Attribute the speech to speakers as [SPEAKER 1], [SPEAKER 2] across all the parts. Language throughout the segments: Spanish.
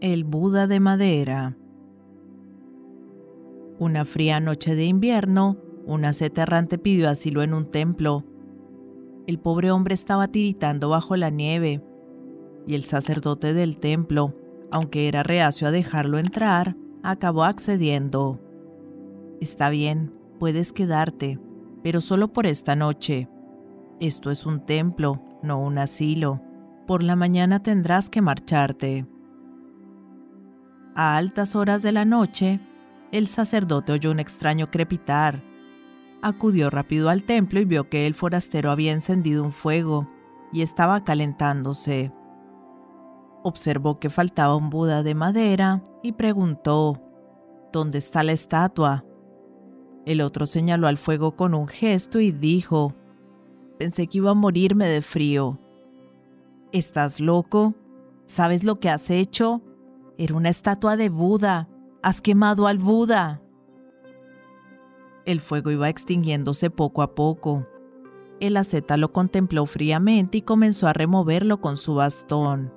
[SPEAKER 1] El Buda de madera. Una fría noche de invierno, un asceta errante pidió asilo en un templo. El pobre hombre estaba tiritando bajo la nieve, y el sacerdote del templo, aunque era reacio a dejarlo entrar, acabó accediendo. Está bien, puedes quedarte, pero solo por esta noche. Esto es un templo, no un asilo. Por la mañana tendrás que marcharte. A altas horas de la noche, el sacerdote oyó un extraño crepitar. Acudió rápido al templo y vio que el forastero había encendido un fuego y estaba calentándose. Observó que faltaba un Buda de madera y preguntó, ¿Dónde está la estatua? El otro señaló al fuego con un gesto y dijo, Pensé que iba a morirme de frío. ¿Estás loco? ¿Sabes lo que has hecho? Era una estatua de Buda. Has quemado al Buda. El fuego iba extinguiéndose poco a poco. El asceta lo contempló fríamente y comenzó a removerlo con su bastón.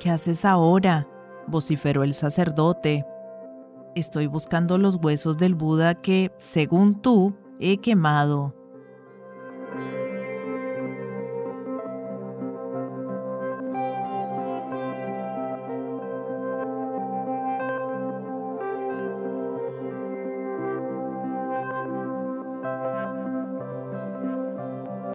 [SPEAKER 1] ¿Qué haces ahora? vociferó el sacerdote. Estoy buscando los huesos del Buda que, según tú, he quemado.